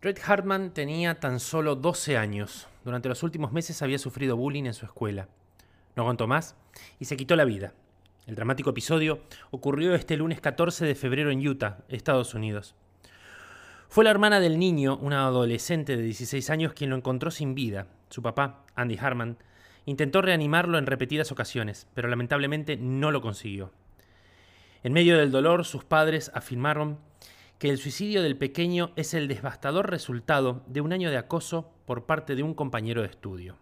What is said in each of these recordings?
Drake Hartman tenía tan solo 12 años. Durante los últimos meses había sufrido bullying en su escuela. No aguantó más y se quitó la vida. El dramático episodio ocurrió este lunes 14 de febrero en Utah, Estados Unidos. Fue la hermana del niño, una adolescente de 16 años, quien lo encontró sin vida. Su papá, Andy Hartman, intentó reanimarlo en repetidas ocasiones, pero lamentablemente no lo consiguió. En medio del dolor, sus padres afirmaron que el suicidio del pequeño es el devastador resultado de un año de acoso por parte de un compañero de estudio.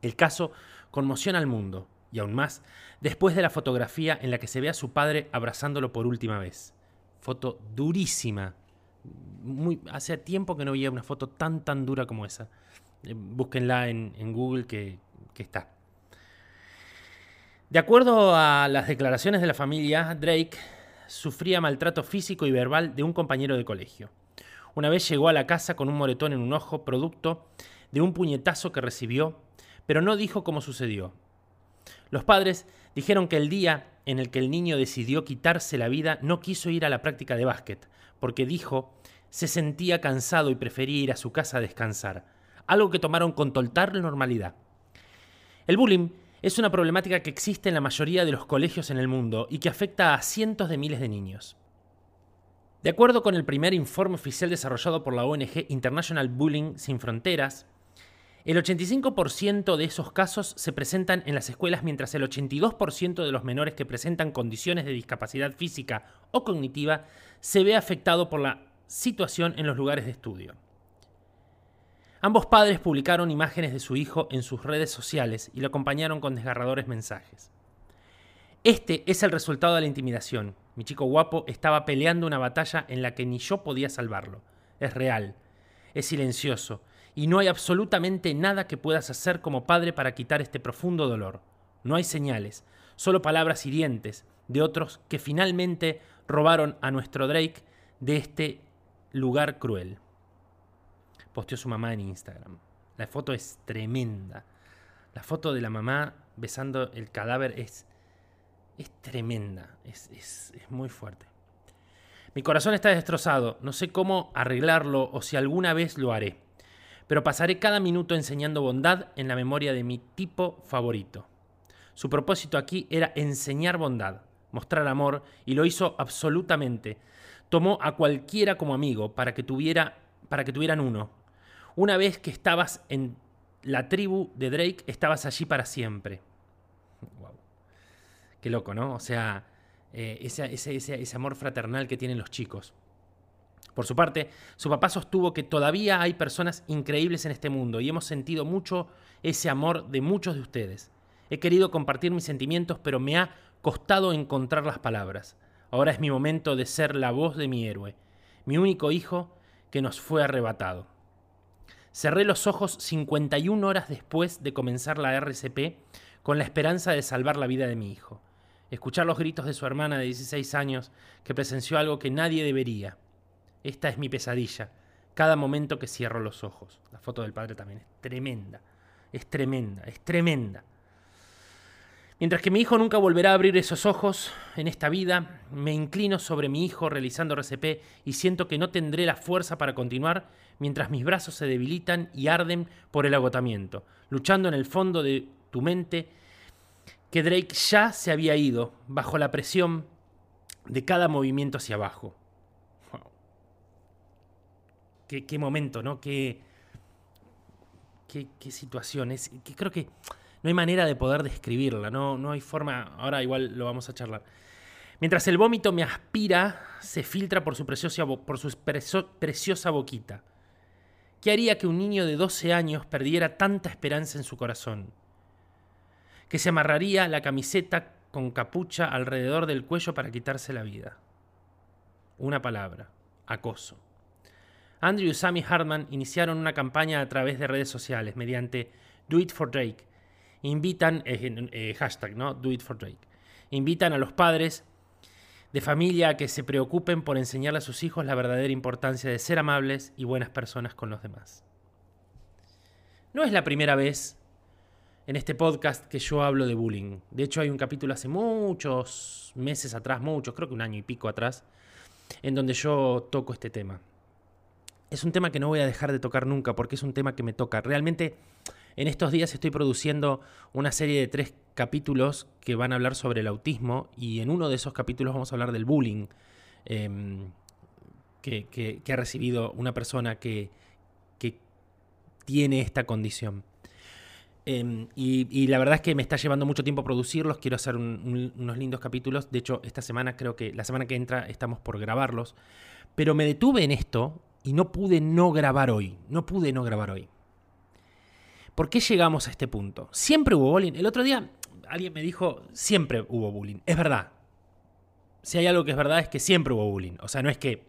El caso conmociona al mundo, y aún más, después de la fotografía en la que se ve a su padre abrazándolo por última vez. Foto durísima. Muy, hace tiempo que no veía una foto tan tan dura como esa. Eh, búsquenla en, en Google que, que está. De acuerdo a las declaraciones de la familia, Drake sufría maltrato físico y verbal de un compañero de colegio. Una vez llegó a la casa con un moretón en un ojo, producto de un puñetazo que recibió, pero no dijo cómo sucedió. Los padres dijeron que el día en el que el niño decidió quitarse la vida no quiso ir a la práctica de básquet, porque dijo se sentía cansado y prefería ir a su casa a descansar, algo que tomaron con total normalidad. El bullying es una problemática que existe en la mayoría de los colegios en el mundo y que afecta a cientos de miles de niños. De acuerdo con el primer informe oficial desarrollado por la ONG International Bullying Sin Fronteras, el 85% de esos casos se presentan en las escuelas mientras el 82% de los menores que presentan condiciones de discapacidad física o cognitiva se ve afectado por la situación en los lugares de estudio. Ambos padres publicaron imágenes de su hijo en sus redes sociales y lo acompañaron con desgarradores mensajes. Este es el resultado de la intimidación. Mi chico guapo estaba peleando una batalla en la que ni yo podía salvarlo. Es real, es silencioso, y no hay absolutamente nada que puedas hacer como padre para quitar este profundo dolor. No hay señales, solo palabras hirientes de otros que finalmente robaron a nuestro Drake de este lugar cruel posteó su mamá en Instagram. La foto es tremenda. La foto de la mamá besando el cadáver es, es tremenda, es, es, es muy fuerte. Mi corazón está destrozado, no sé cómo arreglarlo o si alguna vez lo haré, pero pasaré cada minuto enseñando bondad en la memoria de mi tipo favorito. Su propósito aquí era enseñar bondad, mostrar amor, y lo hizo absolutamente. Tomó a cualquiera como amigo para que, tuviera, para que tuvieran uno, una vez que estabas en la tribu de Drake, estabas allí para siempre. Wow. Qué loco, ¿no? O sea, eh, ese, ese amor fraternal que tienen los chicos. Por su parte, su papá sostuvo que todavía hay personas increíbles en este mundo y hemos sentido mucho ese amor de muchos de ustedes. He querido compartir mis sentimientos, pero me ha costado encontrar las palabras. Ahora es mi momento de ser la voz de mi héroe, mi único hijo que nos fue arrebatado. Cerré los ojos 51 horas después de comenzar la RCP con la esperanza de salvar la vida de mi hijo. Escuchar los gritos de su hermana de 16 años que presenció algo que nadie debería. Esta es mi pesadilla. Cada momento que cierro los ojos. La foto del padre también es tremenda. Es tremenda, es tremenda. Mientras que mi hijo nunca volverá a abrir esos ojos en esta vida, me inclino sobre mi hijo realizando RCP y siento que no tendré la fuerza para continuar mientras mis brazos se debilitan y arden por el agotamiento, luchando en el fondo de tu mente que Drake ya se había ido bajo la presión de cada movimiento hacia abajo. Qué, momento, ¿no? Qué, qué, qué situación. que creo que no hay manera de poder describirla, no, no hay forma, ahora igual lo vamos a charlar. Mientras el vómito me aspira, se filtra por su, preciosa, por su preciosa boquita. ¿Qué haría que un niño de 12 años perdiera tanta esperanza en su corazón? Que se amarraría la camiseta con capucha alrededor del cuello para quitarse la vida. Una palabra, acoso. Andrew y Sammy Hartman iniciaron una campaña a través de redes sociales mediante Do It for Drake, invitan, eh, hashtag, ¿no? Do it for Drake. Invitan a los padres de familia a que se preocupen por enseñarle a sus hijos la verdadera importancia de ser amables y buenas personas con los demás. No es la primera vez en este podcast que yo hablo de bullying. De hecho, hay un capítulo hace muchos meses atrás, muchos, creo que un año y pico atrás, en donde yo toco este tema. es un tema que no voy a dejar de tocar nunca porque es un tema que me toca. Realmente en estos días estoy produciendo una serie de tres capítulos que van a hablar sobre el autismo y en uno de esos capítulos vamos a hablar del bullying em, que, ha recibido una persona que, tiene esta condición. Em, y, la verdad es que me está llevando mucho tiempo producirlos, quiero hacer unos lindos capítulos, de hecho esta semana creo que la semana que entra estamos por grabarlos, pero me detuve en esto y no pude no grabar hoy, no pude no grabar hoy. ¿Por qué llegamos a este punto? Siempre hubo bullying. El otro día alguien me dijo, siempre hubo bullying. Es verdad. Si hay algo que es verdad es que siempre hubo bullying. O sea, no es que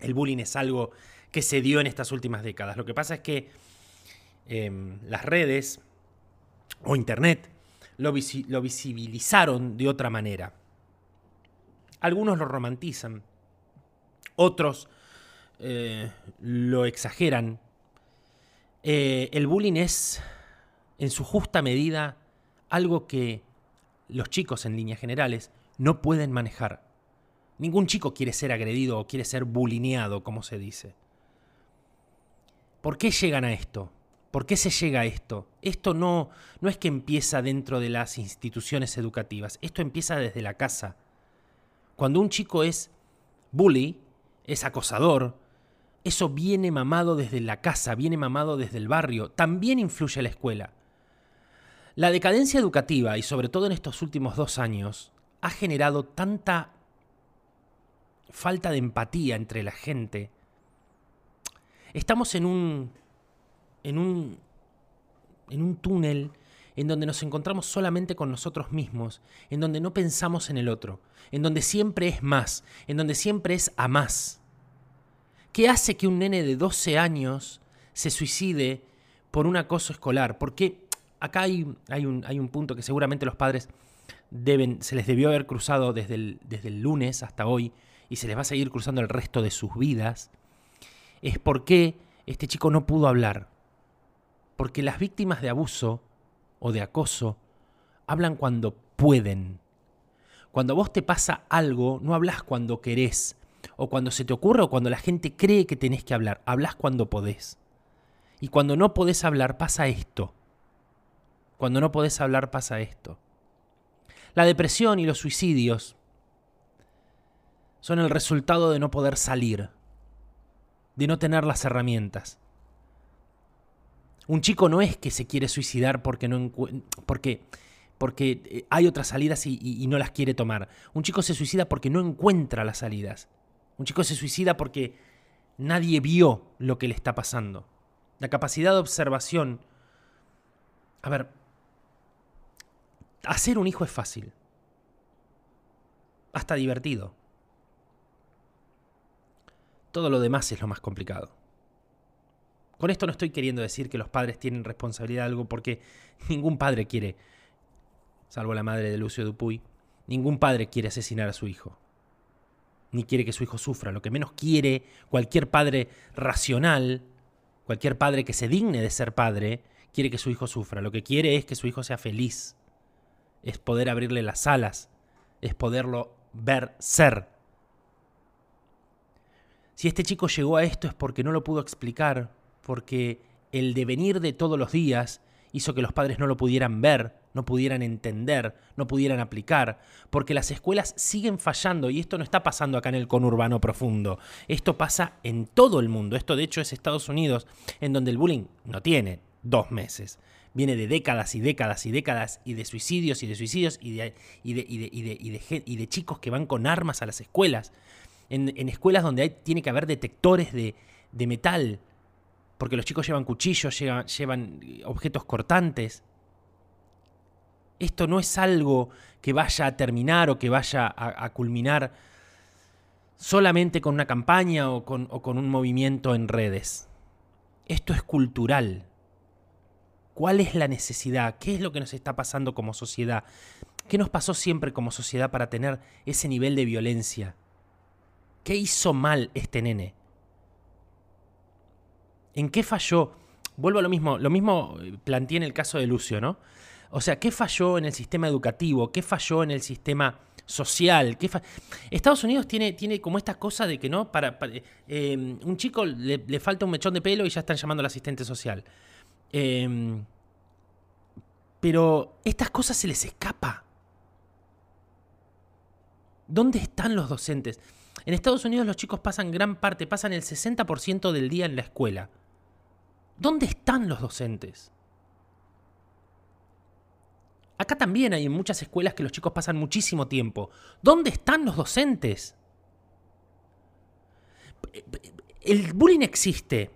el bullying es algo que se dio en estas últimas décadas. Lo que pasa es que em, las redes o Internet lo, visibilizaron de otra manera. Algunos lo romantizan, otros eh, lo exageran, eh, el bullying es, en su justa medida, algo que los chicos en líneas generales no pueden manejar. Ningún chico quiere ser agredido o quiere ser bulineado, como se dice. ¿Por qué llegan a esto? ¿Por qué se llega a esto? Esto no, no es que empieza dentro de las instituciones educativas, esto empieza desde la casa. Cuando un chico es bully, es acosador, eso viene mamado desde la casa, viene mamado desde el barrio, también influye la escuela. La decadencia educativa, y sobre todo en estos últimos dos años, ha generado tanta falta de empatía entre la gente. Estamos en un. en un. en un túnel en donde nos encontramos solamente con nosotros mismos, en donde no pensamos en el otro, en donde siempre es más, en donde siempre es a más. ¿Qué hace que un nene de 12 años se suicide por un acoso escolar? Porque acá hay, un, hay un punto que seguramente los padres deben, se les debió haber cruzado desde el, desde el lunes hasta hoy y se les va a seguir cruzando el resto de sus vidas. Es por qué este chico no pudo hablar. Porque las víctimas de abuso o de acoso hablan cuando pueden. Cuando a vos te pasa algo, no hablas cuando querés, o cuando se te ocurre o cuando la gente cree que tenés que hablar. Hablas cuando podés. Y cuando no podés hablar pasa esto. Cuando no podés hablar pasa esto. La depresión y los suicidios son el resultado de no poder salir, de no tener las herramientas. Un chico no es que se quiere suicidar porque no porque porque eh, hay otras salidas y no las quiere tomar. Un chico se suicida porque no encuentra las salidas. Un chico se suicida porque nadie vio lo que le está pasando. La capacidad de observación... A ver, hacer un hijo es fácil. Hasta divertido. Todo lo demás es lo más complicado. Con esto no estoy queriendo decir que los padres tienen responsabilidad de algo porque ningún padre quiere, salvo la madre de Lucio Dupuy, ningún padre quiere asesinar a su hijo ni quiere que su hijo sufra. Lo que menos quiere cualquier padre racional, cualquier padre que se digne de ser padre, quiere que su hijo sufra. Lo que quiere es que su hijo sea feliz. Es poder abrirle las alas. Es poderlo ver ser. Si este chico llegó a esto es porque no lo pudo explicar, porque el devenir de todos los días hizo que los padres no lo pudieran ver, no pudieran entender, no pudieran aplicar, porque las escuelas siguen fallando y esto no está pasando acá en el conurbano profundo, esto pasa en todo el mundo, esto de hecho es Estados Unidos, en donde el bullying no tiene dos meses, viene de décadas y décadas y décadas y de suicidios y de suicidios y de, chicos que van con armas a las escuelas, en, escuelas donde hay, tiene que haber detectores de, metal, porque los chicos llevan cuchillos, llevan objetos cortantes, esto no es algo que vaya a terminar o que vaya a, culminar solamente con una campaña o con, o con un movimiento en redes. Esto es cultural. ¿Cuál es la necesidad? ¿Qué es lo que nos está pasando como sociedad? ¿Qué nos pasó siempre como sociedad para tener ese nivel de violencia? ¿Qué hizo mal este nene? ¿En qué falló? Vuelvo a lo mismo, lo mismo planteé en el caso de Lucio, ¿no? O sea, ¿qué falló en el sistema educativo? ¿Qué falló en el sistema social? ¿Qué Estados Unidos tiene, tiene como esta cosa de que no, para, eh, un chico le, falta un mechón de pelo y ya están llamando al asistente social. Em, pero estas cosas se les escapa. ¿Dónde están los docentes? En Estados Unidos los chicos pasan gran parte, pasan el 60% del día en la escuela. ¿Dónde están los docentes? Acá también hay en muchas escuelas que los chicos pasan muchísimo tiempo. ¿Dónde están los docentes? ¿El bullying existe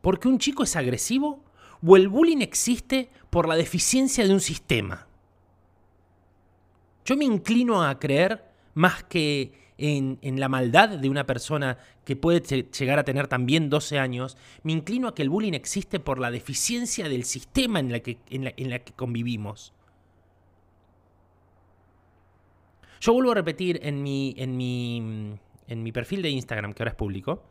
porque un chico es agresivo o el bullying existe por la deficiencia de un sistema? Yo me inclino a creer más que en, la maldad de una persona que puede llegar a tener también 12 años, me inclino a que el bullying existe por la deficiencia del sistema en la en la que convivimos. Yo vuelvo a repetir en mi, en mi, en mi perfil de Instagram, que ahora es público,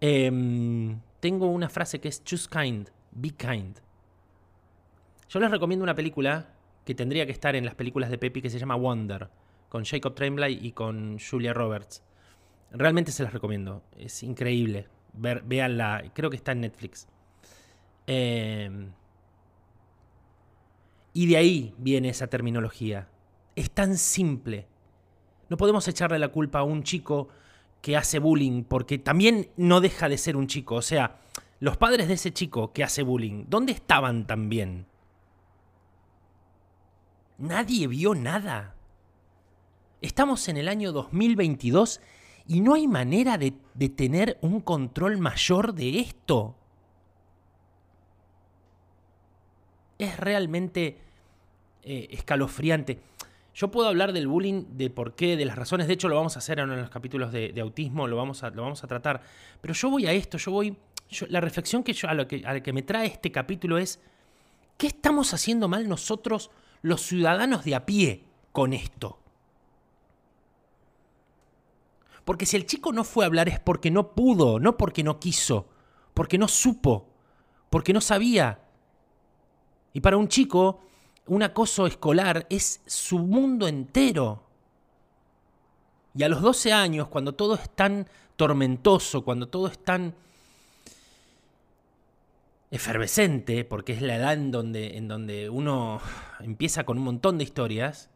em, tengo una frase que es choose kind, be kind. Yo les recomiendo una película que tendría que estar en las películas de Pepi que se llama Wonder, con Jacob Tremblay y con Julia Roberts. Realmente se las recomiendo, es increíble. Ver, véanla, creo que está en Netflix. Em, y de ahí viene esa terminología. Es tan simple. No podemos echarle la culpa a un chico que hace bullying, porque también no deja de ser un chico. O sea, los padres de ese chico que hace bullying, ¿dónde estaban también? Nadie vio nada. Estamos en el año 2022 y no hay manera de, tener un control mayor de esto. Es realmente eh, escalofriante. Yo puedo hablar del bullying, de por qué, de las razones. De hecho, lo vamos a hacer en los capítulos de, autismo, lo vamos, a, lo vamos a tratar. Pero yo voy a esto, yo voy. la reflexión que yo, a, lo que, a que me trae este capítulo es: ¿qué estamos haciendo mal nosotros, los ciudadanos de a pie, con esto? Porque si el chico no fue a hablar es porque no pudo, no porque no quiso, porque no supo, porque no sabía. Y para un chico, un acoso escolar es su mundo entero. Y a los 12 años, cuando todo es tan tormentoso, cuando todo es tan efervescente, porque es la edad en donde, en donde uno empieza con un montón de historias,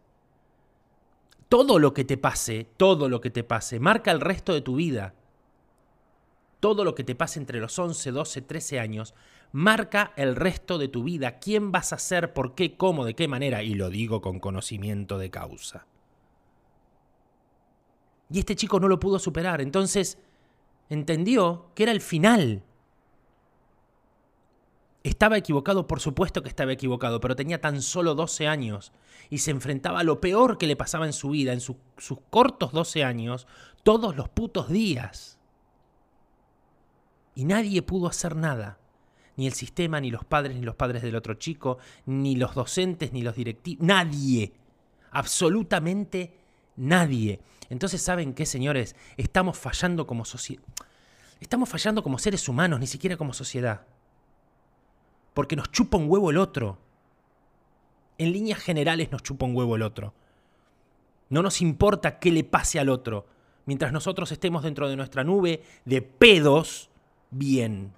todo lo que te pase, todo lo que te pase, marca el resto de tu vida. Todo lo que te pase entre los 11, 12, 13 años, marca el resto de tu vida. ¿Quién vas a ser? ¿Por qué? ¿Cómo? ¿De qué manera? Y lo digo con conocimiento de causa. Y este chico no lo pudo superar. Entonces entendió que era el final. Estaba equivocado, por supuesto que estaba equivocado, pero tenía tan solo 12 años y se enfrentaba a lo peor que le pasaba en su vida, en sus cortos 12 años, todos los putos días. Y nadie pudo hacer nada ni el sistema, ni los padres, ni los padres del otro chico, ni los docentes, ni los directivos, nadie, absolutamente nadie. Entonces, ¿saben qué, señores? Estamos fallando como sociedad. Estamos fallando como seres humanos, ni siquiera como sociedad. Porque nos chupa un huevo el otro. En líneas generales nos chupa un huevo el otro. No nos importa qué le pase al otro. Mientras nosotros estemos dentro de nuestra nube de pedos, bien.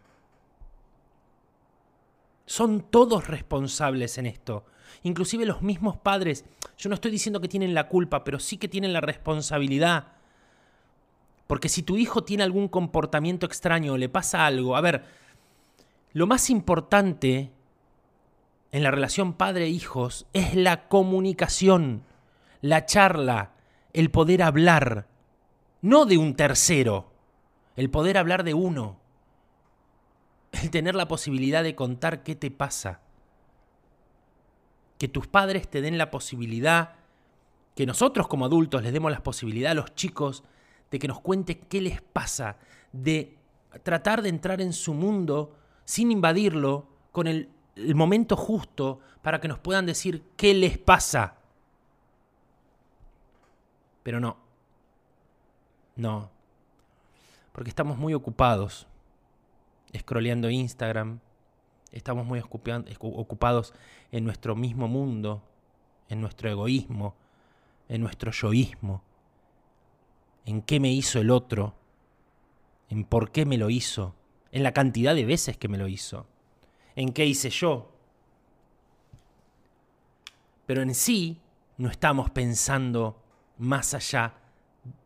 Son todos responsables en esto. Inclusive los mismos padres. Yo no estoy diciendo que tienen la culpa, pero sí que tienen la responsabilidad. Porque si tu hijo tiene algún comportamiento extraño o le pasa algo, a ver, lo más importante en la relación padre-hijos es la comunicación, la charla, el poder hablar, no de un tercero, el poder hablar de uno el tener la posibilidad de contar qué te pasa. Que tus padres te den la posibilidad, que nosotros como adultos les demos la posibilidad a los chicos de que nos cuenten qué les pasa, de tratar de entrar en su mundo sin invadirlo, con el, el momento justo para que nos puedan decir qué les pasa. Pero no. No. Porque estamos muy ocupados scrolleando Instagram, Estamos muy ocupados en nuestro mismo mundo, en nuestro egoísmo, en nuestro yoísmo, en qué me hizo el otro, en por qué me lo hizo, en la cantidad de veces que me lo hizo, en qué hice yo. Pero en sí no estamos pensando más allá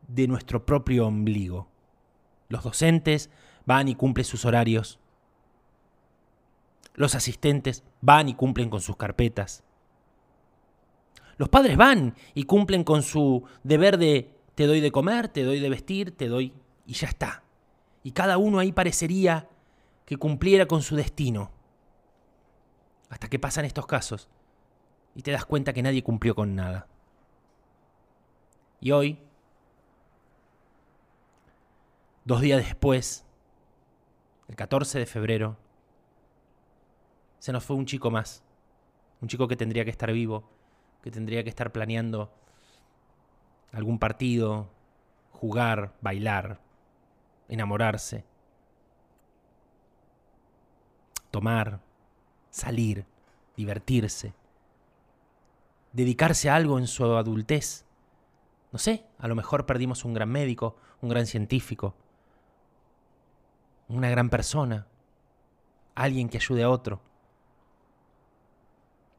de nuestro propio ombligo. Los docentes van y cumplen sus horarios. Los asistentes van y cumplen con sus carpetas. Los padres van y cumplen con su deber de te doy de comer, te doy de vestir, te doy y ya está. Y cada uno ahí parecería que cumpliera con su destino. Hasta que pasan estos casos y te das cuenta que nadie cumplió con nada. Y hoy, dos días después, el 14 de febrero, se nos fue un chico más. Un chico que tendría que estar vivo, que tendría que estar planeando algún partido, jugar, bailar, enamorarse, tomar, salir, divertirse, dedicarse a algo en su adultez. No sé, a lo mejor perdimos un gran médico, un gran científico, una gran persona, alguien que ayude a otro.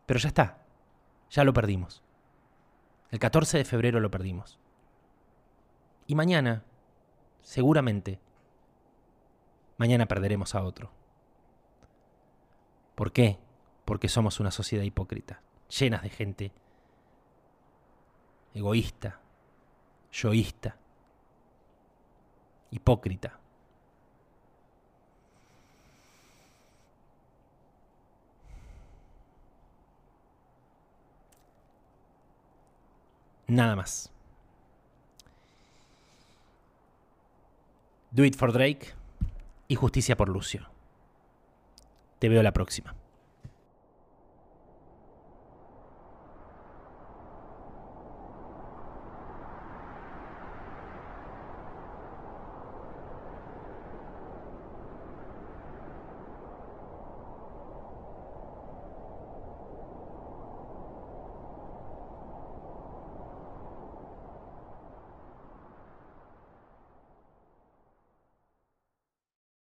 Pero ya está, ya lo perdimos. El 14 de febrero lo perdimos. Y mañana, seguramente, mañana perderemos a otro. ¿Por qué? Porque somos una sociedad hipócrita, llenas de gente egoísta, yoísta, hipócrita. Nada más. Do It for Drake y Justicia por Lucio. Te veo la próxima.